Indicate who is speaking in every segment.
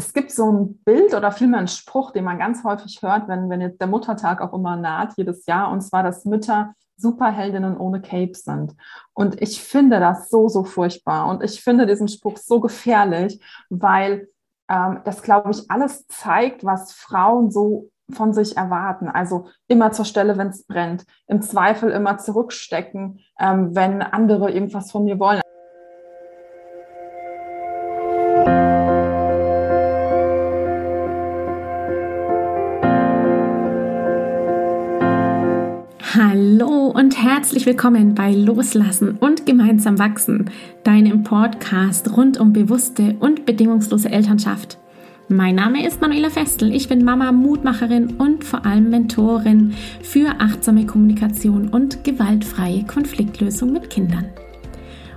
Speaker 1: es gibt so ein Bild oder vielmehr einen Spruch, den man ganz häufig hört, wenn, wenn jetzt der Muttertag auch immer naht, jedes Jahr, und zwar, dass Mütter Superheldinnen ohne Cape sind. Und ich finde das so, so furchtbar. Und ich finde diesen Spruch so gefährlich, weil ähm, das, glaube ich, alles zeigt, was Frauen so von sich erwarten. Also immer zur Stelle, wenn es brennt. Im Zweifel immer zurückstecken, ähm, wenn andere irgendwas von mir wollen.
Speaker 2: Herzlich willkommen bei Loslassen und gemeinsam wachsen, deinem Podcast rund um bewusste und bedingungslose Elternschaft. Mein Name ist Manuela Festel, ich bin Mama, Mutmacherin und vor allem Mentorin für achtsame Kommunikation und gewaltfreie Konfliktlösung mit Kindern.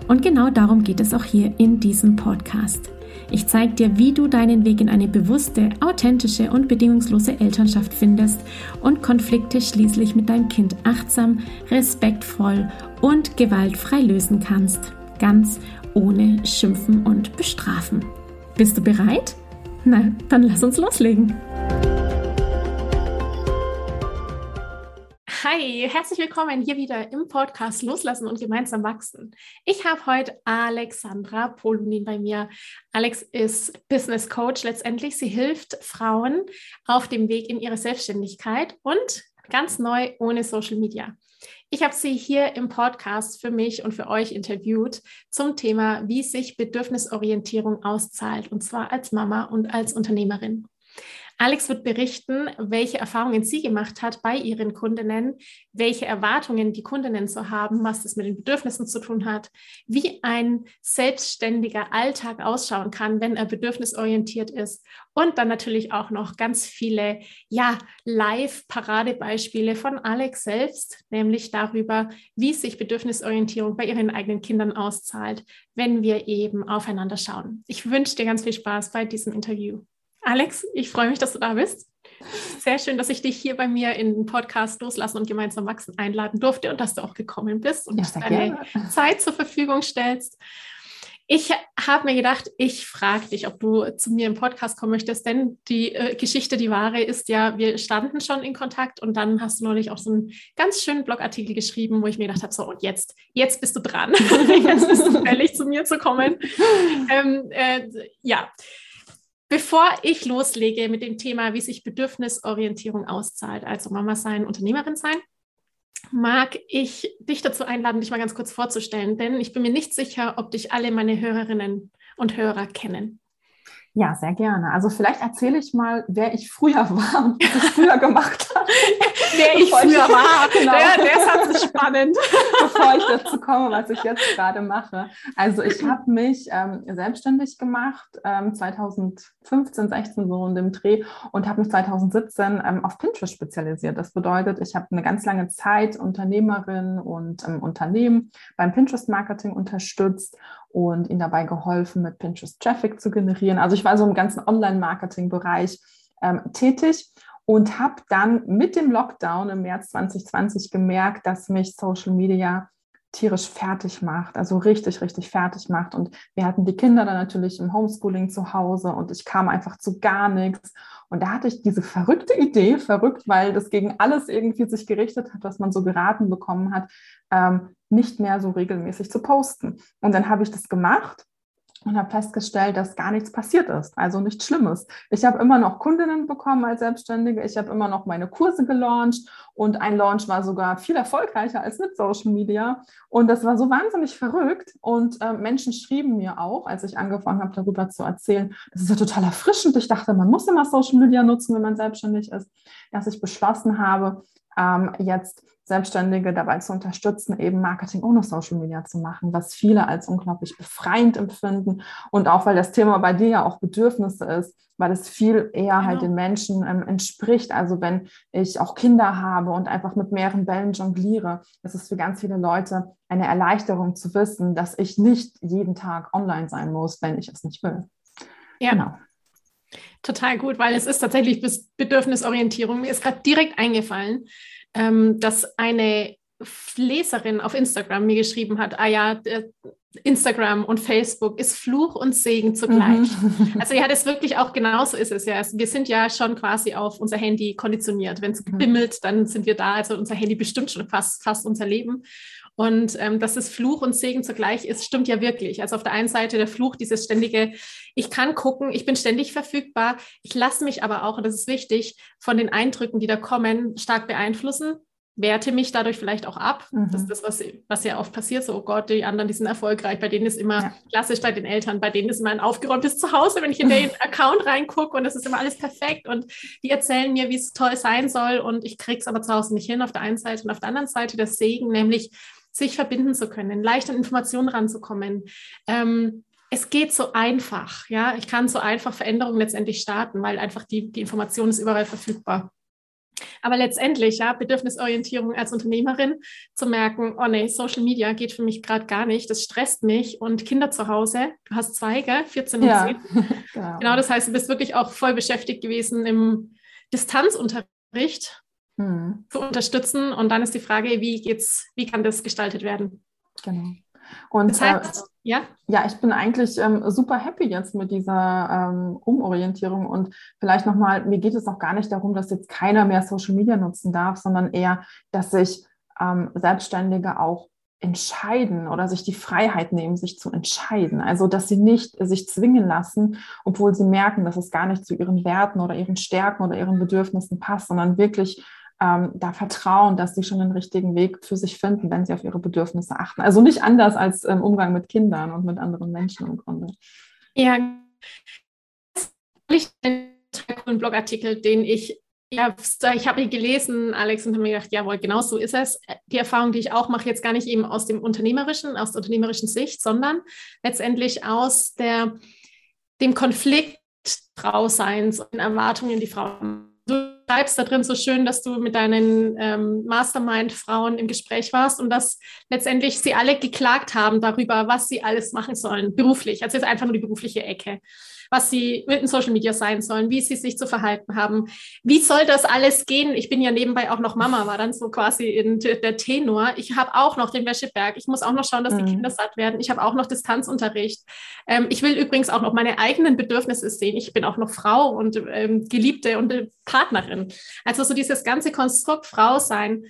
Speaker 2: Und genau darum geht es auch hier in diesem Podcast. Ich zeige dir, wie du deinen Weg in eine bewusste, authentische und bedingungslose Elternschaft findest und Konflikte schließlich mit deinem Kind achtsam, respektvoll und gewaltfrei lösen kannst. Ganz ohne Schimpfen und Bestrafen. Bist du bereit? Na, dann lass uns loslegen. Hi, herzlich willkommen hier wieder im Podcast Loslassen und gemeinsam wachsen. Ich habe heute Alexandra Polunin bei mir. Alex ist Business Coach letztendlich. Sie hilft Frauen auf dem Weg in ihre Selbstständigkeit und ganz neu ohne Social Media. Ich habe sie hier im Podcast für mich und für euch interviewt zum Thema, wie sich Bedürfnisorientierung auszahlt, und zwar als Mama und als Unternehmerin. Alex wird berichten, welche Erfahrungen sie gemacht hat bei ihren Kundinnen, welche Erwartungen die Kundinnen so haben, was das mit den Bedürfnissen zu tun hat, wie ein selbstständiger Alltag ausschauen kann, wenn er bedürfnisorientiert ist und dann natürlich auch noch ganz viele ja, Live-Paradebeispiele von Alex selbst, nämlich darüber, wie sich Bedürfnisorientierung bei ihren eigenen Kindern auszahlt, wenn wir eben aufeinander schauen. Ich wünsche dir ganz viel Spaß bei diesem Interview. Alex, ich freue mich, dass du da bist. Sehr schön, dass ich dich hier bei mir in den Podcast Loslassen und gemeinsam wachsen einladen durfte und dass du auch gekommen bist und ja, deine gerne. Zeit zur Verfügung stellst. Ich habe mir gedacht, ich frage dich, ob du zu mir im Podcast kommen möchtest, denn die äh, Geschichte, die wahre ist ja, wir standen schon in Kontakt und dann hast du neulich auch so einen ganz schönen Blogartikel geschrieben, wo ich mir gedacht habe, so und jetzt, jetzt bist du dran, jetzt bist du fällig zu mir zu kommen. Ähm, äh, ja, Bevor ich loslege mit dem Thema, wie sich Bedürfnisorientierung auszahlt, also Mama sein, Unternehmerin sein, mag ich dich dazu einladen, dich mal ganz kurz vorzustellen, denn ich bin mir nicht sicher, ob dich alle meine Hörerinnen und Hörer kennen.
Speaker 1: Ja, sehr gerne. Also vielleicht erzähle ich mal, wer ich früher war und was ich früher gemacht habe.
Speaker 2: Wer ich früher war, genau. der, der ist spannend.
Speaker 1: Bevor ich dazu komme, was ich jetzt gerade mache. Also ich habe mich ähm, selbstständig gemacht, ähm, 2015, 16 so in dem Dreh und habe mich 2017 ähm, auf Pinterest spezialisiert. Das bedeutet, ich habe eine ganz lange Zeit Unternehmerin und ähm, Unternehmen beim Pinterest-Marketing unterstützt und ihnen dabei geholfen, mit Pinterest Traffic zu generieren. Also ich war so im ganzen Online-Marketing-Bereich ähm, tätig und habe dann mit dem Lockdown im März 2020 gemerkt, dass mich Social Media tierisch fertig macht, also richtig, richtig fertig macht. Und wir hatten die Kinder dann natürlich im Homeschooling zu Hause und ich kam einfach zu gar nichts. Und da hatte ich diese verrückte Idee, verrückt, weil das gegen alles irgendwie sich gerichtet hat, was man so geraten bekommen hat, ähm, nicht mehr so regelmäßig zu posten. Und dann habe ich das gemacht und habe festgestellt, dass gar nichts passiert ist, also nichts Schlimmes. Ich habe immer noch Kundinnen bekommen als Selbstständige, ich habe immer noch meine Kurse gelauncht und ein Launch war sogar viel erfolgreicher als mit Social Media. Und das war so wahnsinnig verrückt. Und äh, Menschen schrieben mir auch, als ich angefangen habe, darüber zu erzählen, das ist ja total erfrischend. Ich dachte, man muss immer Social Media nutzen, wenn man selbstständig ist, dass ich beschlossen habe, ähm, jetzt Selbstständige dabei zu unterstützen, eben Marketing ohne Social Media zu machen, was viele als unglaublich befreiend empfinden. Und auch weil das Thema bei dir ja auch Bedürfnisse ist, weil es viel eher halt genau. halt den Menschen ähm, entspricht. Also wenn ich auch Kinder habe und einfach mit mehreren Bällen jongliere, ist es für ganz viele Leute eine Erleichterung zu wissen, dass ich nicht jeden Tag online sein muss, wenn ich es nicht will.
Speaker 2: Ja. Genau. Total gut, weil es ist tatsächlich Bedürfnisorientierung. Mir ist gerade direkt eingefallen, ähm, dass eine Leserin auf Instagram mir geschrieben hat, ah ja, Instagram und Facebook ist Fluch und Segen zugleich. Mhm. Also ja, das wirklich auch genauso ist es ja. Also wir sind ja schon quasi auf unser Handy konditioniert. Wenn es mhm. bimmelt, dann sind wir da. Also unser Handy bestimmt schon fast, fast unser Leben. Und ähm, dass es Fluch und Segen zugleich ist, stimmt ja wirklich. Also auf der einen Seite der Fluch, dieses ständige, ich kann gucken, ich bin ständig verfügbar, ich lasse mich aber auch, und das ist wichtig, von den Eindrücken, die da kommen, stark beeinflussen werte mich dadurch vielleicht auch ab. Mhm. Das ist das, was, was ja oft passiert. So, oh Gott, die anderen, die sind erfolgreich. Bei denen ist immer ja. klassisch bei den Eltern, bei denen ist immer ein aufgeräumtes Zuhause, wenn ich in den Account reingucke und es ist immer alles perfekt und die erzählen mir, wie es toll sein soll und ich kriege es aber zu Hause nicht hin auf der einen Seite und auf der anderen Seite der Segen, nämlich sich verbinden zu können, leicht an Informationen ranzukommen. Ähm, es geht so einfach, ja. Ich kann so einfach Veränderungen letztendlich starten, weil einfach die, die Information ist überall verfügbar. Aber letztendlich, ja, Bedürfnisorientierung als Unternehmerin zu merken, oh nee, Social Media geht für mich gerade gar nicht, das stresst mich und Kinder zu Hause, du hast zwei, gell? 14 und ja, 10. Genau. genau, das heißt, du bist wirklich auch voll beschäftigt gewesen im Distanzunterricht hm. zu unterstützen und dann ist die Frage, wie geht's, wie kann das gestaltet werden?
Speaker 1: Genau. Und das heißt, äh, ja? Ja, ich bin eigentlich ähm, super happy jetzt mit dieser ähm, Umorientierung und vielleicht nochmal, mir geht es auch gar nicht darum, dass jetzt keiner mehr Social Media nutzen darf, sondern eher, dass sich ähm, Selbstständige auch entscheiden oder sich die Freiheit nehmen, sich zu entscheiden. Also, dass sie nicht sich zwingen lassen, obwohl sie merken, dass es gar nicht zu ihren Werten oder ihren Stärken oder ihren Bedürfnissen passt, sondern wirklich ähm, da vertrauen, dass sie schon den richtigen Weg für sich finden, wenn sie auf ihre Bedürfnisse achten. Also nicht anders als im Umgang mit Kindern und mit anderen Menschen im Grunde.
Speaker 2: Ja, ich einen coolen Blogartikel, den ich ja, ich habe ihn gelesen, Alex, und habe mir gedacht, jawohl, genau so ist es. Die Erfahrung, die ich auch mache, jetzt gar nicht eben aus dem unternehmerischen, aus der unternehmerischen Sicht, sondern letztendlich aus der, dem Konflikt Frauseins und Erwartungen, die Frauen schreibst da drin so schön, dass du mit deinen ähm, Mastermind-Frauen im Gespräch warst und dass letztendlich sie alle geklagt haben darüber, was sie alles machen sollen, beruflich. Also jetzt einfach nur die berufliche Ecke was sie mit den Social Media sein sollen, wie sie sich zu verhalten haben. Wie soll das alles gehen? Ich bin ja nebenbei auch noch Mama, war dann so quasi in der Tenor. Ich habe auch noch den Wäscheberg. Ich muss auch noch schauen, dass die mhm. Kinder satt werden. Ich habe auch noch Distanzunterricht. Ähm, ich will übrigens auch noch meine eigenen Bedürfnisse sehen. Ich bin auch noch Frau und ähm, Geliebte und äh, Partnerin. Also so dieses ganze Konstrukt Frau sein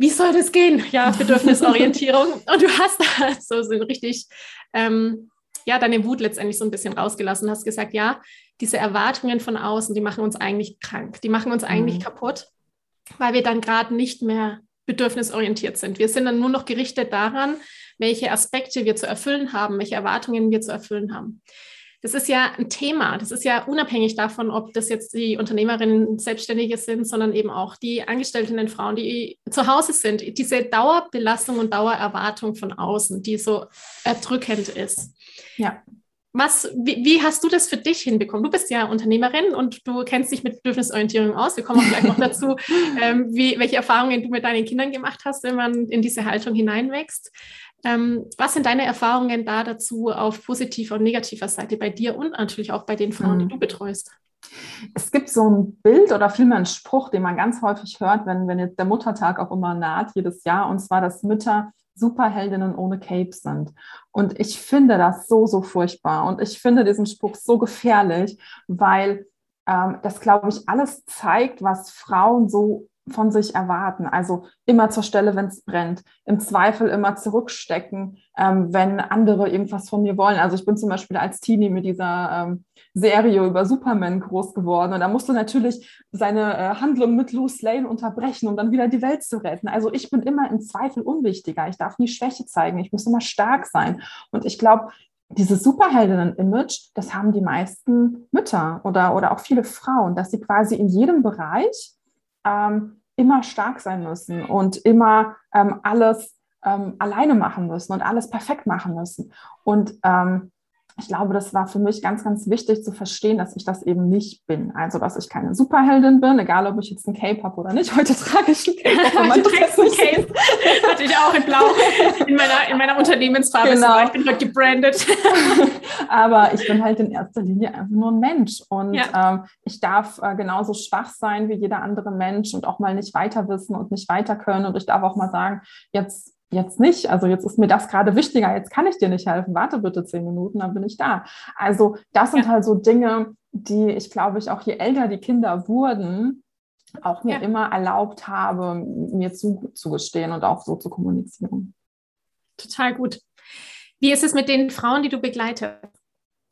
Speaker 2: wie soll das gehen? Ja, Bedürfnisorientierung. Und du hast da so, so richtig ähm, ja, deine Wut letztendlich so ein bisschen rausgelassen, hast gesagt, ja, diese Erwartungen von außen, die machen uns eigentlich krank, die machen uns eigentlich mhm. kaputt, weil wir dann gerade nicht mehr bedürfnisorientiert sind. Wir sind dann nur noch gerichtet daran, welche Aspekte wir zu erfüllen haben, welche Erwartungen wir zu erfüllen haben. Das ist ja ein Thema. Das ist ja unabhängig davon, ob das jetzt die Unternehmerinnen, Selbstständige sind, sondern eben auch die Angestellten Frauen, die zu Hause sind. Diese Dauerbelastung und Dauererwartung von außen, die so erdrückend ist. Ja. Was, wie, wie, hast du das für dich hinbekommen? Du bist ja Unternehmerin und du kennst dich mit Bedürfnisorientierung aus. Wir kommen auch gleich noch dazu, ähm, wie, welche Erfahrungen du mit deinen Kindern gemacht hast, wenn man in diese Haltung hineinwächst. Ähm, was sind deine Erfahrungen da dazu auf positiver und negativer Seite bei dir und natürlich auch bei den Frauen, mhm. die du betreust?
Speaker 1: Es gibt so ein Bild oder vielmehr einen Spruch, den man ganz häufig hört, wenn, wenn jetzt der Muttertag auch immer naht, jedes Jahr, und zwar, dass Mütter Superheldinnen ohne Cape sind. Und ich finde das so, so furchtbar. Und ich finde diesen Spruch so gefährlich, weil ähm, das, glaube ich, alles zeigt, was Frauen so von sich erwarten. Also immer zur Stelle, wenn es brennt. Im Zweifel immer zurückstecken, ähm, wenn andere irgendwas von mir wollen. Also ich bin zum Beispiel als Teenie mit dieser ähm, Serie über Superman groß geworden und da musste natürlich seine äh, Handlung mit Loose Lane unterbrechen, um dann wieder die Welt zu retten. Also ich bin immer im Zweifel unwichtiger. Ich darf nie Schwäche zeigen. Ich muss immer stark sein. Und ich glaube, dieses Superheldinnen-Image, das haben die meisten Mütter oder, oder auch viele Frauen, dass sie quasi in jedem Bereich ähm, immer stark sein müssen und immer ähm, alles ähm, alleine machen müssen und alles perfekt machen müssen. Und ähm, ich glaube, das war für mich ganz, ganz wichtig zu verstehen, dass ich das eben nicht bin. Also, dass ich keine Superheldin bin, egal ob ich jetzt ein Cape habe oder nicht. Heute trage ich ein Cape.
Speaker 2: Heute trägst ein Cape. Hatte ich auch in Blau in meiner, in meiner Unternehmensfarbe. Genau. Ich bin heute gebrandet.
Speaker 1: Aber ich bin halt in erster Linie einfach nur ein Mensch. Und ja. ähm, ich darf äh, genauso schwach sein wie jeder andere Mensch und auch mal nicht weiter wissen und nicht weiter können. Und ich darf auch mal sagen, jetzt jetzt nicht, also jetzt ist mir das gerade wichtiger, jetzt kann ich dir nicht helfen, warte bitte zehn Minuten, dann bin ich da. Also das sind ja. halt so Dinge, die ich glaube ich auch je älter die Kinder wurden, auch mir ja. immer erlaubt habe, mir zuzugestehen und auch so zu kommunizieren.
Speaker 2: Total gut. Wie ist es mit den Frauen, die du begleitest?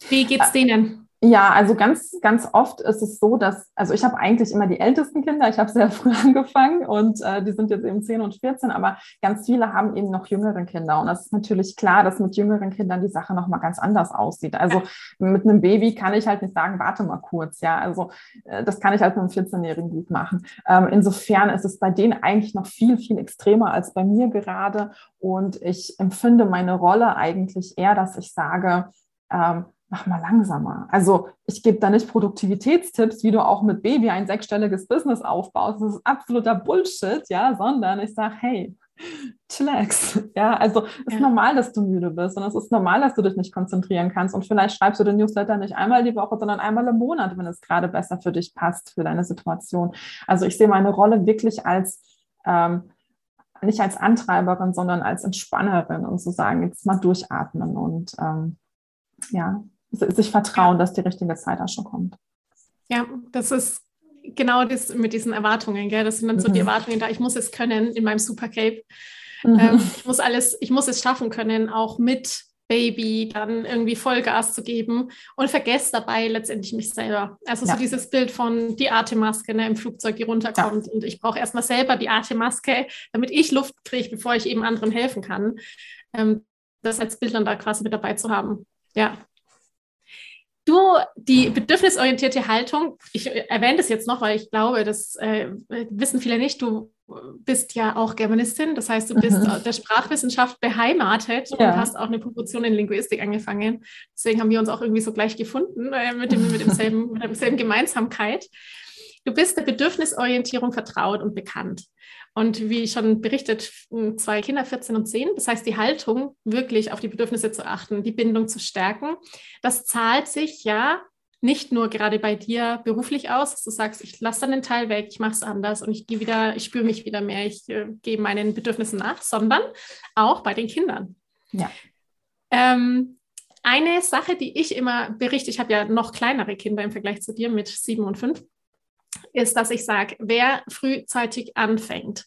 Speaker 2: Wie geht's denen?
Speaker 1: Ja, also ganz, ganz oft ist es so, dass, also ich habe eigentlich immer die ältesten Kinder, ich habe sehr früh angefangen und äh, die sind jetzt eben 10 und 14, aber ganz viele haben eben noch jüngere Kinder. Und das ist natürlich klar, dass mit jüngeren Kindern die Sache nochmal ganz anders aussieht. Also mit einem Baby kann ich halt nicht sagen, warte mal kurz, ja. Also äh, das kann ich halt mit einem 14-Jährigen gut machen. Ähm, insofern ist es bei denen eigentlich noch viel, viel extremer als bei mir gerade. Und ich empfinde meine Rolle eigentlich eher, dass ich sage, ähm, mach mal langsamer. Also ich gebe da nicht Produktivitätstipps, wie du auch mit Baby ein sechsstelliges Business aufbaust. Das ist absoluter Bullshit, ja, sondern ich sage, hey, chillax. Ja, also es ist ja. normal, dass du müde bist und es ist normal, dass du dich nicht konzentrieren kannst. Und vielleicht schreibst du den Newsletter nicht einmal die Woche, sondern einmal im Monat, wenn es gerade besser für dich passt, für deine Situation. Also ich sehe meine Rolle wirklich als ähm, nicht als Antreiberin, sondern als Entspannerin und zu sagen, jetzt mal durchatmen und ähm, ja, sich vertrauen, dass die richtige Zeit auch schon kommt.
Speaker 2: Ja, das ist genau das mit diesen Erwartungen, gell? Das sind dann so mhm. die Erwartungen da, ich muss es können in meinem Supercape. Mhm. Ähm, ich muss alles, ich muss es schaffen können, auch mit Baby dann irgendwie Vollgas zu geben und vergesse dabei letztendlich mich selber. Also ja. so dieses Bild von die Atemmaske ne, im Flugzeug, die runterkommt ja. und ich brauche erstmal selber die Atemmaske, damit ich Luft kriege, bevor ich eben anderen helfen kann. Ähm, das als Bild dann da quasi mit dabei zu haben. Ja. Du, die bedürfnisorientierte Haltung, ich erwähne das jetzt noch, weil ich glaube, das äh, wissen viele nicht, du bist ja auch Germanistin, das heißt, du bist mhm. der Sprachwissenschaft beheimatet ja. und hast auch eine Promotion in Linguistik angefangen. Deswegen haben wir uns auch irgendwie so gleich gefunden äh, mit, dem, mit, demselben, mit derselben Gemeinsamkeit. Du bist der Bedürfnisorientierung vertraut und bekannt. Und wie schon berichtet, zwei Kinder, 14 und 10. Das heißt, die Haltung, wirklich auf die Bedürfnisse zu achten, die Bindung zu stärken, das zahlt sich ja nicht nur gerade bei dir beruflich aus, dass du sagst, ich lasse dann den Teil weg, ich mache es anders und ich gehe wieder, ich spüre mich wieder mehr, ich äh, gehe meinen Bedürfnissen nach, sondern auch bei den Kindern. Ja. Ähm, eine Sache, die ich immer berichte, ich habe ja noch kleinere Kinder im Vergleich zu dir mit sieben und fünf ist, dass ich sage, wer frühzeitig anfängt,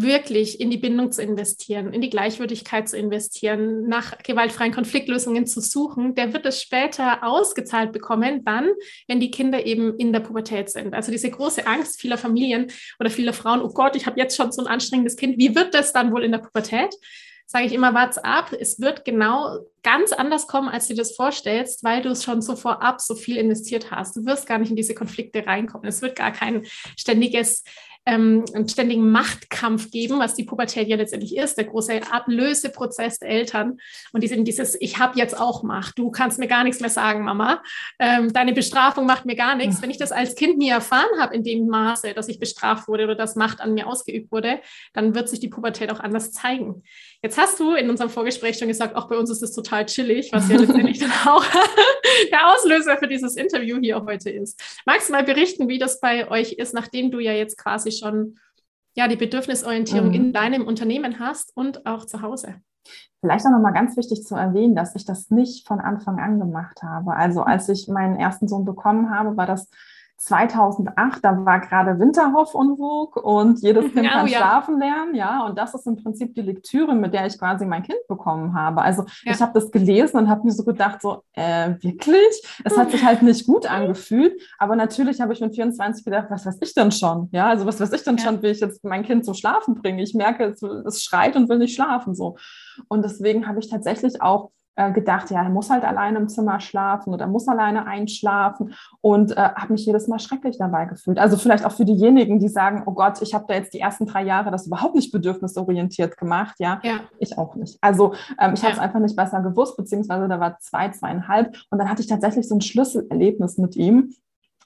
Speaker 2: wirklich in die Bindung zu investieren, in die Gleichwürdigkeit zu investieren, nach gewaltfreien Konfliktlösungen zu suchen, der wird es später ausgezahlt bekommen, dann, wenn die Kinder eben in der Pubertät sind. Also diese große Angst vieler Familien oder vieler Frauen, oh Gott, ich habe jetzt schon so ein anstrengendes Kind, wie wird das dann wohl in der Pubertät? Sage ich immer, what's up, es wird genau ganz anders kommen, als du dir das vorstellst, weil du es schon so vorab so viel investiert hast. Du wirst gar nicht in diese Konflikte reinkommen. Es wird gar kein ständiges ähm, einen ständigen Machtkampf geben, was die Pubertät ja letztendlich ist, der große Ablöseprozess der Eltern. Und die sind dieses, ich habe jetzt auch Macht, du kannst mir gar nichts mehr sagen, Mama. Ähm, deine Bestrafung macht mir gar nichts. Wenn ich das als Kind nie erfahren habe in dem Maße, dass ich bestraft wurde oder dass Macht an mir ausgeübt wurde, dann wird sich die Pubertät auch anders zeigen. Jetzt hast du in unserem Vorgespräch schon gesagt, auch bei uns ist es total chillig, was ja letztendlich dann auch der Auslöser für dieses Interview hier heute ist. Magst du mal berichten, wie das bei euch ist, nachdem du ja jetzt quasi schon ja, die Bedürfnisorientierung mhm. in deinem Unternehmen hast und auch zu Hause?
Speaker 1: Vielleicht auch nochmal ganz wichtig zu erwähnen, dass ich das nicht von Anfang an gemacht habe. Also als ich meinen ersten Sohn bekommen habe, war das 2008, da war gerade Winterhoff-Unwug und jedes Kind oh, kann ja. schlafen lernen, ja, und das ist im Prinzip die Lektüre, mit der ich quasi mein Kind bekommen habe. Also ja. ich habe das gelesen und habe mir so gedacht, so, äh, wirklich? Es hat sich halt nicht gut angefühlt, aber natürlich habe ich mit 24 gedacht, was weiß ich denn schon, ja, also was weiß ich denn ja. schon, wie ich jetzt mein Kind zum Schlafen bringe. Ich merke, es, es schreit und will nicht schlafen, so. Und deswegen habe ich tatsächlich auch äh, gedacht, ja, er muss halt alleine im Zimmer schlafen oder muss alleine einschlafen und äh, habe mich jedes Mal schrecklich dabei gefühlt. Also vielleicht auch für diejenigen, die sagen, oh Gott, ich habe da jetzt die ersten drei Jahre das überhaupt nicht bedürfnisorientiert gemacht. Ja, ja. ich auch nicht. Also ähm, ich ja. habe es einfach nicht besser gewusst, beziehungsweise da war zwei, zweieinhalb und dann hatte ich tatsächlich so ein Schlüsselerlebnis mit ihm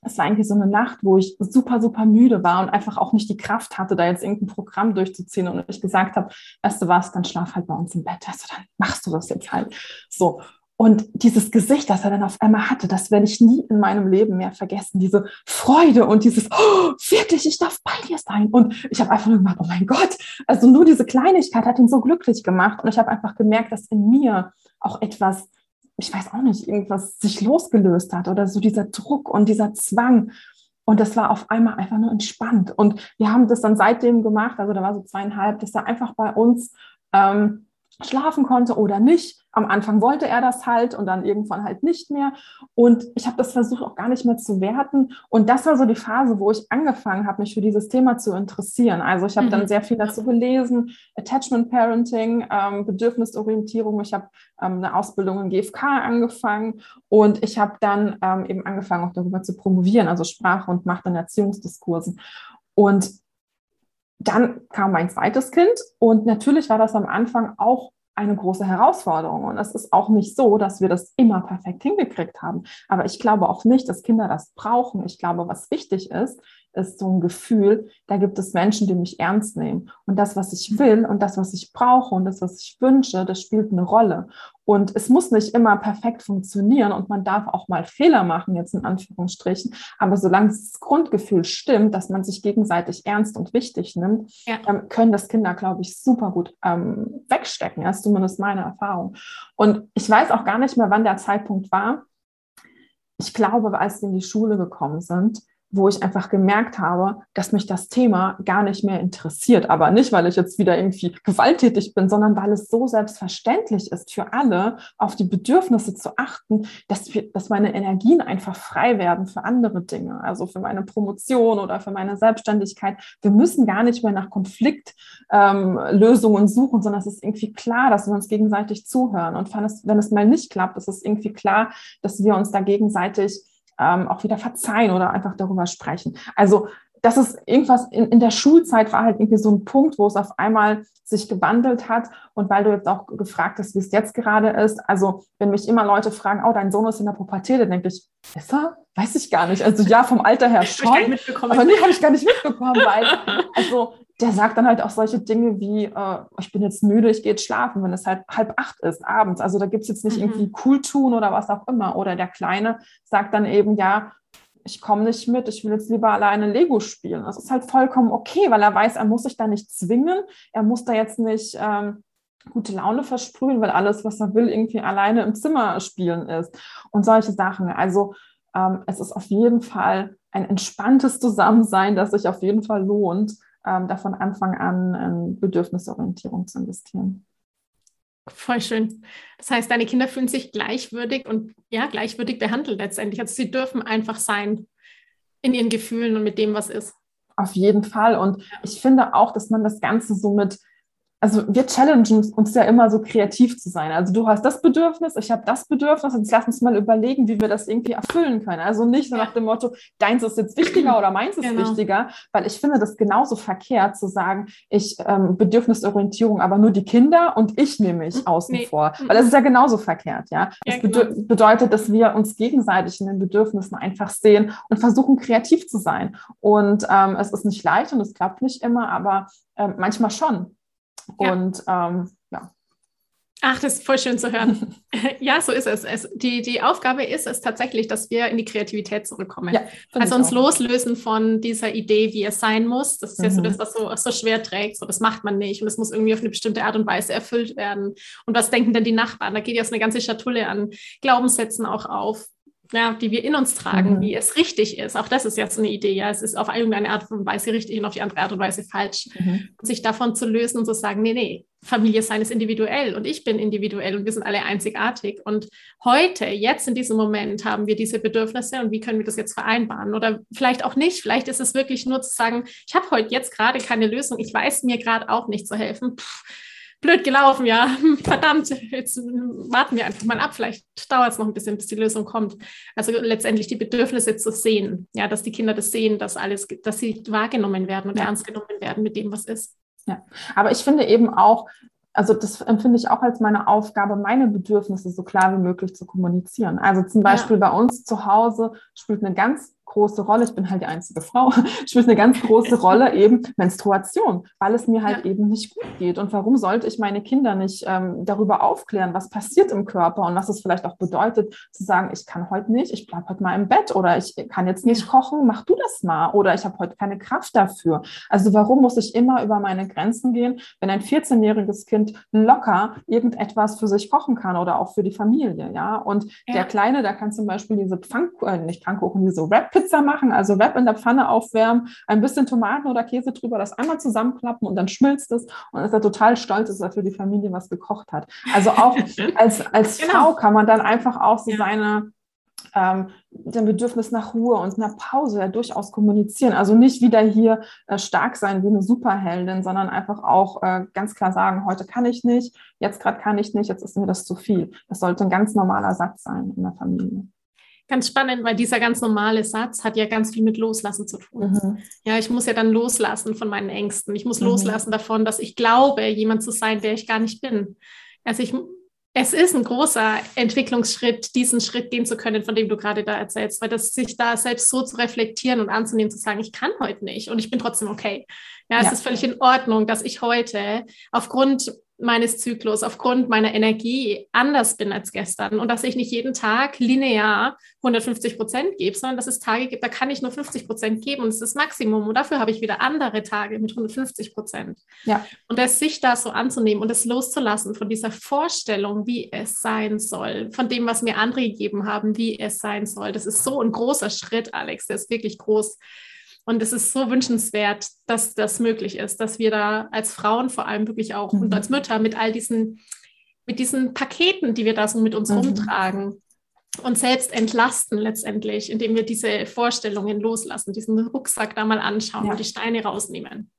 Speaker 1: es war eigentlich so eine Nacht, wo ich super, super müde war und einfach auch nicht die Kraft hatte, da jetzt irgendein Programm durchzuziehen. Und ich gesagt habe, weißt du was, dann schlaf halt bei uns im Bett. Also dann machst du das jetzt halt. So. Und dieses Gesicht, das er dann auf einmal hatte, das werde ich nie in meinem Leben mehr vergessen. Diese Freude und dieses, oh, wirklich, ich darf bei dir sein. Und ich habe einfach nur gemacht, oh mein Gott. Also nur diese Kleinigkeit hat ihn so glücklich gemacht. Und ich habe einfach gemerkt, dass in mir auch etwas ich weiß auch nicht, irgendwas sich losgelöst hat oder so dieser Druck und dieser Zwang. Und das war auf einmal einfach nur entspannt. Und wir haben das dann seitdem gemacht, also da war so zweieinhalb, dass er einfach bei uns ähm, schlafen konnte oder nicht. Am Anfang wollte er das halt und dann irgendwann halt nicht mehr. Und ich habe das versucht auch gar nicht mehr zu werten. Und das war so die Phase, wo ich angefangen habe, mich für dieses Thema zu interessieren. Also ich habe mhm. dann sehr viel dazu gelesen, Attachment Parenting, ähm, Bedürfnisorientierung. Ich habe ähm, eine Ausbildung in GFK angefangen und ich habe dann ähm, eben angefangen, auch darüber zu promovieren, also Sprache und Macht in Erziehungsdiskursen. Und dann kam mein zweites Kind und natürlich war das am Anfang auch eine große Herausforderung. Und es ist auch nicht so, dass wir das immer perfekt hingekriegt haben. Aber ich glaube auch nicht, dass Kinder das brauchen. Ich glaube, was wichtig ist, ist so ein Gefühl, da gibt es Menschen, die mich ernst nehmen. Und das, was ich will und das, was ich brauche und das, was ich wünsche, das spielt eine Rolle. Und es muss nicht immer perfekt funktionieren und man darf auch mal Fehler machen, jetzt in Anführungsstrichen. Aber solange das Grundgefühl stimmt, dass man sich gegenseitig ernst und wichtig nimmt, ja. ähm, können das Kinder, glaube ich, super gut ähm, wegstecken. Das ist zumindest meine Erfahrung. Und ich weiß auch gar nicht mehr, wann der Zeitpunkt war. Ich glaube, als sie in die Schule gekommen sind, wo ich einfach gemerkt habe, dass mich das Thema gar nicht mehr interessiert. Aber nicht, weil ich jetzt wieder irgendwie gewalttätig bin, sondern weil es so selbstverständlich ist für alle, auf die Bedürfnisse zu achten, dass, wir, dass meine Energien einfach frei werden für andere Dinge. Also für meine Promotion oder für meine Selbstständigkeit. Wir müssen gar nicht mehr nach Konfliktlösungen ähm, suchen, sondern es ist irgendwie klar, dass wir uns gegenseitig zuhören. Und wenn es, wenn es mal nicht klappt, ist es irgendwie klar, dass wir uns da gegenseitig ähm, auch wieder verzeihen oder einfach darüber sprechen. Also das ist irgendwas in, in der Schulzeit war halt irgendwie so ein Punkt, wo es auf einmal sich gewandelt hat. Und weil du jetzt auch gefragt hast, wie es jetzt gerade ist, also wenn mich immer Leute fragen, oh, dein Sohn ist in der Pubertät, dann denke ich, ist er? Weiß ich gar nicht. Also ja, vom Alter her schon. Aber nee, habe ich gar nicht mitbekommen, weil, also der sagt dann halt auch solche Dinge wie, äh, ich bin jetzt müde, ich gehe jetzt schlafen, wenn es halt halb acht ist abends. Also da gibt es jetzt nicht mhm. irgendwie cool tun oder was auch immer. Oder der Kleine sagt dann eben, ja, ich komme nicht mit, ich will jetzt lieber alleine Lego spielen. Das ist halt vollkommen okay, weil er weiß, er muss sich da nicht zwingen, er muss da jetzt nicht ähm, gute Laune versprühen, weil alles, was er will, irgendwie alleine im Zimmer spielen ist und solche Sachen. Also ähm, es ist auf jeden Fall ein entspanntes Zusammensein, das sich auf jeden Fall lohnt ähm, da von Anfang an in Bedürfnisorientierung zu investieren.
Speaker 2: Voll schön. Das heißt, deine Kinder fühlen sich gleichwürdig und ja, gleichwürdig behandelt letztendlich. Also sie dürfen einfach sein in ihren Gefühlen und mit dem, was ist.
Speaker 1: Auf jeden Fall. Und ich finde auch, dass man das Ganze so mit also wir challengen uns ja immer so kreativ zu sein. Also du hast das Bedürfnis, ich habe das Bedürfnis, jetzt lass uns mal überlegen, wie wir das irgendwie erfüllen können. Also nicht so nach dem Motto, deins ist jetzt wichtiger oder meins ist genau. wichtiger, weil ich finde das genauso verkehrt zu sagen, ich ähm, Bedürfnisorientierung, aber nur die Kinder und ich nehme mich mhm. außen nee. vor, weil das ist ja genauso verkehrt, ja. Das ja, genau. bedeutet, dass wir uns gegenseitig in den Bedürfnissen einfach sehen und versuchen kreativ zu sein. Und ähm, es ist nicht leicht und es klappt nicht immer, aber ähm, manchmal schon. Ja. Und ähm, ja.
Speaker 2: Ach, das ist voll schön zu hören. ja, so ist es. es. die, die Aufgabe ist es tatsächlich, dass wir in die Kreativität zurückkommen. Ja, also uns auch. loslösen von dieser Idee, wie es sein muss. Das ist mhm. ja so mhm. das, was so, so schwer trägt. So, das macht man nicht und es muss irgendwie auf eine bestimmte Art und Weise erfüllt werden. Und was denken denn die Nachbarn? Da geht ja so eine ganze Schatulle an Glaubenssätzen auch auf ja, die wir in uns tragen, mhm. wie es richtig ist. Auch das ist jetzt eine Idee. Ja, es ist auf irgendeine Art und Weise richtig und auf die andere Art und Weise falsch. Mhm. sich davon zu lösen und zu sagen, nee, nee, Familie sein ist individuell und ich bin individuell und wir sind alle einzigartig. Und heute, jetzt in diesem Moment, haben wir diese Bedürfnisse und wie können wir das jetzt vereinbaren? Oder vielleicht auch nicht. Vielleicht ist es wirklich nur zu sagen, ich habe heute jetzt gerade keine Lösung. Ich weiß mir gerade auch nicht zu helfen. Pff, blöd gelaufen, ja, verdammt, jetzt warten wir einfach mal ab, vielleicht dauert es noch ein bisschen, bis die Lösung kommt. Also letztendlich die Bedürfnisse zu sehen, ja, dass die Kinder das sehen, dass alles, dass sie wahrgenommen werden und ja. ernst genommen werden mit dem, was ist.
Speaker 1: Ja, aber ich finde eben auch, also das empfinde ich auch als meine Aufgabe, meine Bedürfnisse so klar wie möglich zu kommunizieren. Also zum Beispiel ja. bei uns zu Hause spielt eine ganz große Rolle, ich bin halt die einzige Frau, spielt eine ganz große Rolle eben Menstruation, weil es mir halt ja. eben nicht gut geht. Und warum sollte ich meine Kinder nicht ähm, darüber aufklären, was passiert im Körper und was es vielleicht auch bedeutet, zu sagen, ich kann heute nicht, ich bleibe heute mal im Bett oder ich kann jetzt nicht kochen, mach du das mal oder ich habe heute keine Kraft dafür. Also warum muss ich immer über meine Grenzen gehen, wenn ein 14-jähriges Kind locker irgendetwas für sich kochen kann oder auch für die Familie, ja? Und ja. der Kleine, der kann zum Beispiel diese Pfannkuchen, äh, nicht Pfannkuchen, diese Rap Pizza machen, also Wrap in der Pfanne aufwärmen, ein bisschen Tomaten oder Käse drüber, das einmal zusammenklappen und dann schmilzt es und ist er total stolz, dass er für die Familie was gekocht hat. Also auch als, als genau. Frau kann man dann einfach auch so ja. seine ähm, dem Bedürfnis nach Ruhe und einer Pause ja durchaus kommunizieren. Also nicht wieder hier äh, stark sein wie eine Superheldin, sondern einfach auch äh, ganz klar sagen, heute kann ich nicht, jetzt gerade kann ich nicht, jetzt ist mir das zu viel. Das sollte ein ganz normaler Satz sein in der Familie
Speaker 2: ganz spannend, weil dieser ganz normale Satz hat ja ganz viel mit Loslassen zu tun. Mhm. Ja, ich muss ja dann loslassen von meinen Ängsten. Ich muss mhm. loslassen davon, dass ich glaube, jemand zu sein, der ich gar nicht bin. Also ich, es ist ein großer Entwicklungsschritt, diesen Schritt gehen zu können, von dem du gerade da erzählst, weil das sich da selbst so zu reflektieren und anzunehmen, zu sagen, ich kann heute nicht und ich bin trotzdem okay. Ja, es ja. ist völlig in Ordnung, dass ich heute aufgrund meines Zyklus aufgrund meiner Energie anders bin als gestern und dass ich nicht jeden Tag linear 150 Prozent gebe, sondern dass es Tage gibt, da kann ich nur 50 Prozent geben und es ist das Maximum und dafür habe ich wieder andere Tage mit 150 Prozent. Ja. Und das sich da so anzunehmen und es loszulassen von dieser Vorstellung, wie es sein soll, von dem, was mir andere gegeben haben, wie es sein soll, das ist so ein großer Schritt, Alex, der ist wirklich groß. Und es ist so wünschenswert, dass das möglich ist, dass wir da als Frauen vor allem wirklich auch mhm. und als Mütter mit all diesen, mit diesen Paketen, die wir da so mit uns mhm. rumtragen, uns selbst entlasten letztendlich, indem wir diese Vorstellungen loslassen, diesen Rucksack da mal anschauen ja. und die Steine rausnehmen.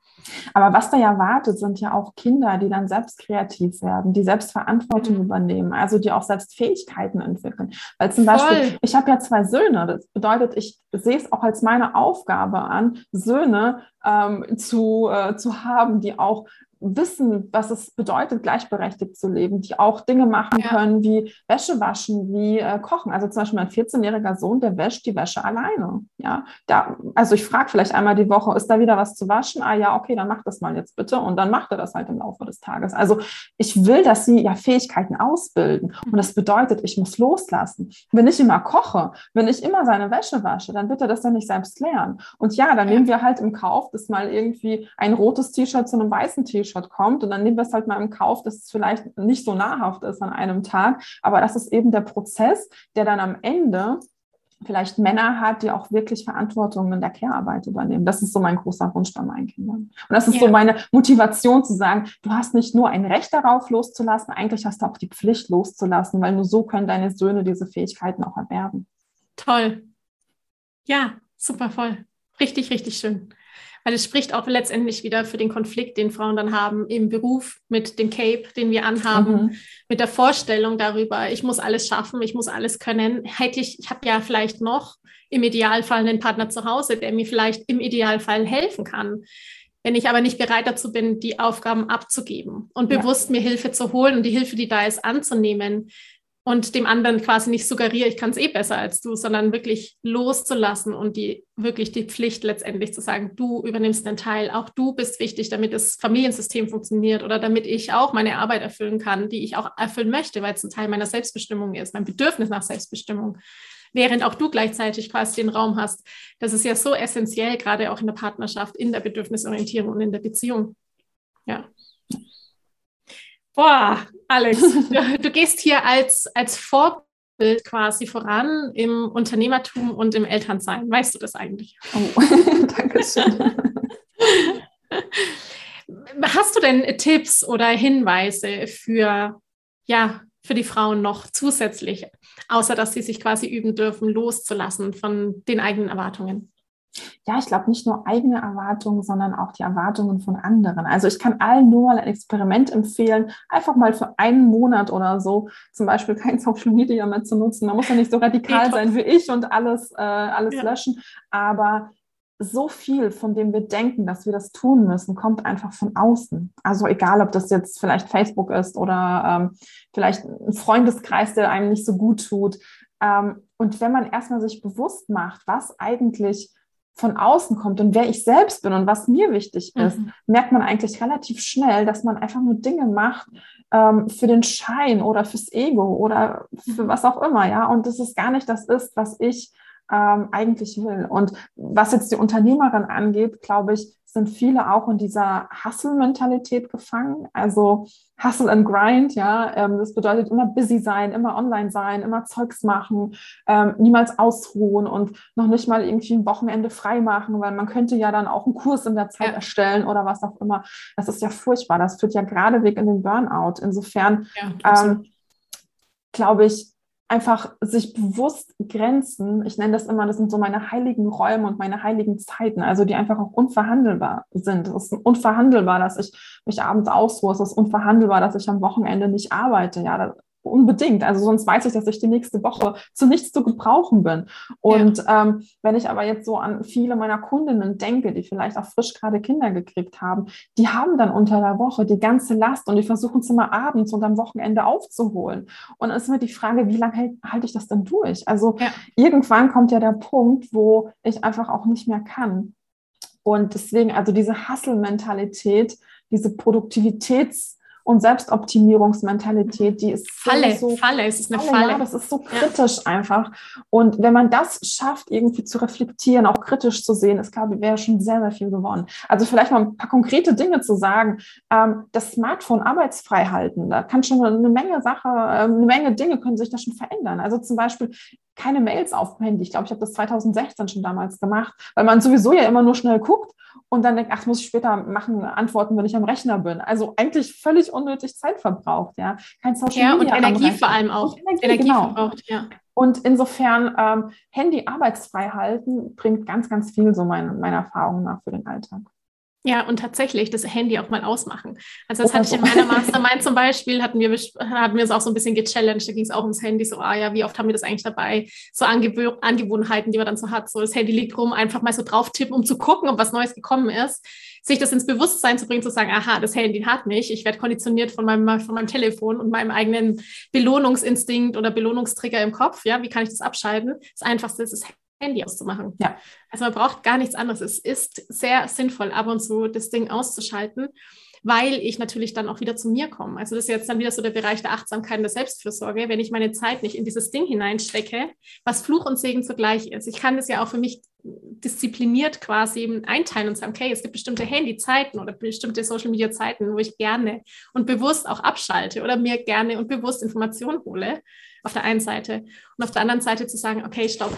Speaker 1: Aber was da ja wartet, sind ja auch Kinder, die dann selbst kreativ werden, die selbst Verantwortung mhm. übernehmen, also die auch selbst Fähigkeiten entwickeln. Weil zum Voll. Beispiel, ich habe ja zwei Söhne, das bedeutet, ich sehe es auch als meine Aufgabe an, Söhne ähm, zu, äh, zu haben, die auch wissen, was es bedeutet, gleichberechtigt zu leben, die auch Dinge machen ja. können wie Wäsche waschen, wie äh, kochen. Also zum Beispiel mein 14-jähriger Sohn, der wäscht die Wäsche alleine. Ja, da, also ich frage vielleicht einmal die Woche, ist da wieder was zu waschen? Ah ja, okay, dann mach das mal jetzt bitte. Und dann macht er das halt im Laufe des Tages. Also ich will, dass sie ja Fähigkeiten ausbilden. Und das bedeutet, ich muss loslassen. Wenn ich immer koche, wenn ich immer seine Wäsche wasche, dann wird er das dann nicht selbst lernen. Und ja, dann nehmen wir halt im Kauf, dass mal irgendwie ein rotes T-Shirt zu einem weißen T-Shirt Screenshot kommt. Und dann nehmen wir es halt mal im Kauf, dass es vielleicht nicht so nahrhaft ist an einem Tag. Aber das ist eben der Prozess, der dann am Ende vielleicht Männer hat, die auch wirklich Verantwortung in der Care-Arbeit übernehmen. Das ist so mein großer Wunsch bei meinen Kindern. Und das ist ja. so meine Motivation zu sagen, du hast nicht nur ein Recht darauf loszulassen, eigentlich hast du auch die Pflicht loszulassen, weil nur so können deine Söhne diese Fähigkeiten auch erwerben.
Speaker 2: Toll. Ja, super voll. Richtig, richtig schön weil es spricht auch letztendlich wieder für den Konflikt, den Frauen dann haben im Beruf mit dem Cape, den wir anhaben, mhm. mit der Vorstellung darüber, ich muss alles schaffen, ich muss alles können. Hätte ich, ich habe ja vielleicht noch im Idealfall einen Partner zu Hause, der mir vielleicht im Idealfall helfen kann. Wenn ich aber nicht bereit dazu bin, die Aufgaben abzugeben und bewusst ja. mir Hilfe zu holen und die Hilfe, die da ist, anzunehmen, und dem anderen quasi nicht suggeriere, ich kann es eh besser als du, sondern wirklich loszulassen und die wirklich die Pflicht letztendlich zu sagen, du übernimmst den Teil, auch du bist wichtig, damit das Familiensystem funktioniert oder damit ich auch meine Arbeit erfüllen kann, die ich auch erfüllen möchte, weil es ein Teil meiner Selbstbestimmung ist, mein Bedürfnis nach Selbstbestimmung. Während auch du gleichzeitig quasi den Raum hast. Das ist ja so essentiell, gerade auch in der Partnerschaft, in der Bedürfnisorientierung und in der Beziehung. Ja. Boah, Alex, du, du, gehst hier als, als Vorbild quasi voran im Unternehmertum und im Elternsein. Weißt du das eigentlich? Oh, danke schön. Hast du denn Tipps oder Hinweise für, ja, für die Frauen noch zusätzlich, außer dass sie sich quasi üben dürfen, loszulassen von den eigenen Erwartungen?
Speaker 1: Ja, ich glaube nicht nur eigene Erwartungen, sondern auch die Erwartungen von anderen. Also ich kann allen nur mal ein Experiment empfehlen, einfach mal für einen Monat oder so zum Beispiel kein Social Media mehr zu nutzen. Man muss ja nicht so radikal sein wie ich und alles, äh, alles ja. löschen, aber so viel, von dem wir denken, dass wir das tun müssen, kommt einfach von außen. Also egal, ob das jetzt vielleicht Facebook ist oder ähm, vielleicht ein Freundeskreis, der einem nicht so gut tut. Ähm, und wenn man erstmal sich bewusst macht, was eigentlich von außen kommt und wer ich selbst bin und was mir wichtig ist, mhm. merkt man eigentlich relativ schnell, dass man einfach nur Dinge macht ähm, für den Schein oder fürs Ego oder für was auch immer, ja. Und das ist gar nicht das ist, was ich ähm, eigentlich will. Und was jetzt die Unternehmerin angeht, glaube ich, sind viele auch in dieser Hustle-Mentalität gefangen. Also Hustle and Grind, ja, ähm, das bedeutet immer busy sein, immer online sein, immer Zeugs machen, ähm, niemals ausruhen und noch nicht mal irgendwie ein Wochenende frei machen, weil man könnte ja dann auch einen Kurs in der Zeit ja. erstellen oder was auch immer. Das ist ja furchtbar. Das führt ja geradewegs in den Burnout. Insofern ja, ähm, glaube ich, einfach sich bewusst Grenzen, ich nenne das immer, das sind so meine heiligen Räume und meine heiligen Zeiten, also die einfach auch unverhandelbar sind. Es ist unverhandelbar, dass ich mich abends ausruhe, es ist unverhandelbar, dass ich am Wochenende nicht arbeite. Ja, Unbedingt. Also sonst weiß ich, dass ich die nächste Woche zu nichts zu gebrauchen bin. Und ja. ähm, wenn ich aber jetzt so an viele meiner Kundinnen denke, die vielleicht auch frisch gerade Kinder gekriegt haben, die haben dann unter der Woche die ganze Last und die versuchen es immer abends und am Wochenende aufzuholen. Und dann ist mir die Frage, wie lange halte halt ich das denn durch? Also ja. irgendwann kommt ja der Punkt, wo ich einfach auch nicht mehr kann. Und deswegen, also diese Hustle-Mentalität, diese Produktivitäts- und Selbstoptimierungsmentalität, die ist
Speaker 2: Falle, so, Falle, es ist eine Falle.
Speaker 1: Ja, das ist so kritisch ja. einfach. Und wenn man das schafft, irgendwie zu reflektieren, auch kritisch zu sehen, ist, glaube ich, wäre schon sehr, sehr viel gewonnen. Also vielleicht mal ein paar konkrete Dinge zu sagen. Ähm, das Smartphone arbeitsfrei halten, da kann schon eine Menge Sache, äh, eine Menge Dinge können sich da schon verändern. Also zum Beispiel keine Mails auf dem Handy. Ich glaube, ich habe das 2016 schon damals gemacht, weil man sowieso ja immer nur schnell guckt und dann denkt, ach, muss ich später machen, antworten, wenn ich am Rechner bin. Also eigentlich völlig unnötig Zeit verbraucht, ja.
Speaker 2: Kein Social ja, Media. Und Energie vor allem auch. Und Energie,
Speaker 1: Energie genau. verbraucht, ja. Und insofern ähm, Handy arbeitsfrei halten bringt ganz, ganz viel so meine, meiner Erfahrung nach für den Alltag.
Speaker 2: Ja, und tatsächlich das Handy auch mal ausmachen. Also das hatte ich in meiner Mastermind zum Beispiel, hatten wir, hatten wir es auch so ein bisschen gechallenged, da ging es auch ums Handy, so, ah ja, wie oft haben wir das eigentlich dabei? So Angew Angewohnheiten, die man dann so hat, so das Handy liegt rum, einfach mal so drauf tippen, um zu gucken, ob was Neues gekommen ist, sich das ins Bewusstsein zu bringen, zu sagen, aha, das Handy hat mich, ich werde konditioniert von meinem, von meinem Telefon und meinem eigenen Belohnungsinstinkt oder Belohnungstrigger im Kopf, ja, wie kann ich das abschalten? Das Einfachste ist das Handy auszumachen. Ja. Also man braucht gar nichts anderes. Es ist sehr sinnvoll, ab und zu das Ding auszuschalten, weil ich natürlich dann auch wieder zu mir komme. Also das ist jetzt dann wieder so der Bereich der Achtsamkeit und der Selbstfürsorge, wenn ich meine Zeit nicht in dieses Ding hineinstecke, was Fluch und Segen zugleich ist. Ich kann das ja auch für mich diszipliniert quasi einteilen und sagen, okay, es gibt bestimmte Handyzeiten oder bestimmte Social Media Zeiten, wo ich gerne und bewusst auch abschalte oder mir gerne und bewusst Informationen hole, auf der einen Seite. Und auf der anderen Seite zu sagen, okay, stopp,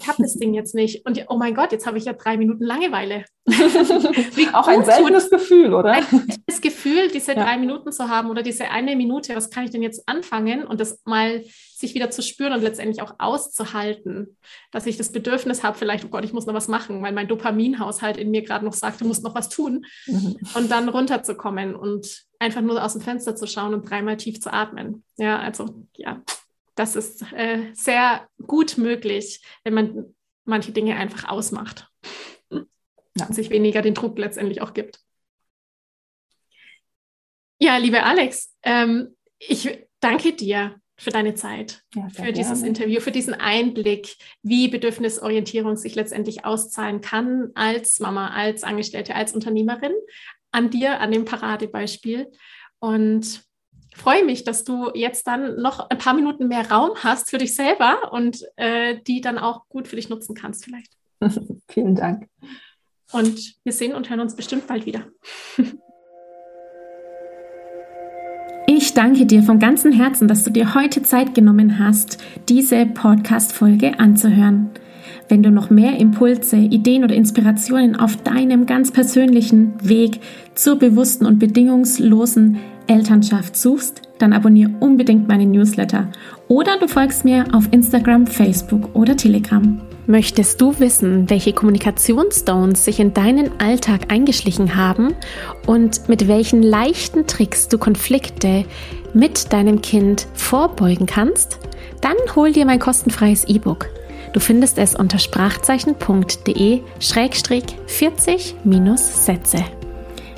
Speaker 2: ich habe das Ding jetzt nicht. Und oh mein Gott, jetzt habe ich ja drei Minuten Langeweile.
Speaker 1: auch ein seltenes Gefühl, oder? Ein
Speaker 2: seltenes Gefühl, diese ja. drei Minuten zu haben oder diese eine Minute, was kann ich denn jetzt anfangen und das mal sich wieder zu spüren und letztendlich auch auszuhalten, dass ich das Bedürfnis habe, vielleicht, oh Gott, ich muss noch was machen, weil mein Dopaminhaushalt in mir gerade noch sagt, du musst noch was tun mhm. und dann runterzukommen und einfach nur aus dem Fenster zu schauen und dreimal tief zu atmen. Ja, also ja, das ist äh, sehr gut möglich, wenn man manche Dinge einfach ausmacht ja. und sich weniger den Druck letztendlich auch gibt. Ja, liebe Alex, ähm, ich danke dir für deine Zeit, ja, für gerne. dieses Interview, für diesen Einblick, wie Bedürfnisorientierung sich letztendlich auszahlen kann als Mama, als Angestellte, als Unternehmerin, an dir, an dem Paradebeispiel. Und freue mich, dass du jetzt dann noch ein paar Minuten mehr Raum hast für dich selber und äh, die dann auch gut für dich nutzen kannst vielleicht.
Speaker 1: Vielen Dank.
Speaker 2: Und wir sehen und hören uns bestimmt bald wieder. Ich danke dir von ganzem Herzen, dass du dir heute Zeit genommen hast, diese Podcast-Folge anzuhören. Wenn du noch mehr Impulse, Ideen oder Inspirationen auf deinem ganz persönlichen Weg zur bewussten und bedingungslosen Elternschaft suchst, dann abonniere unbedingt meinen Newsletter oder du folgst mir auf Instagram, Facebook oder Telegram. Möchtest du wissen, welche Kommunikationsstones sich in deinen Alltag eingeschlichen haben und mit welchen leichten Tricks du Konflikte mit deinem Kind vorbeugen kannst? Dann hol dir mein kostenfreies E-Book. Du findest es unter sprachzeichen.de-40-Sätze.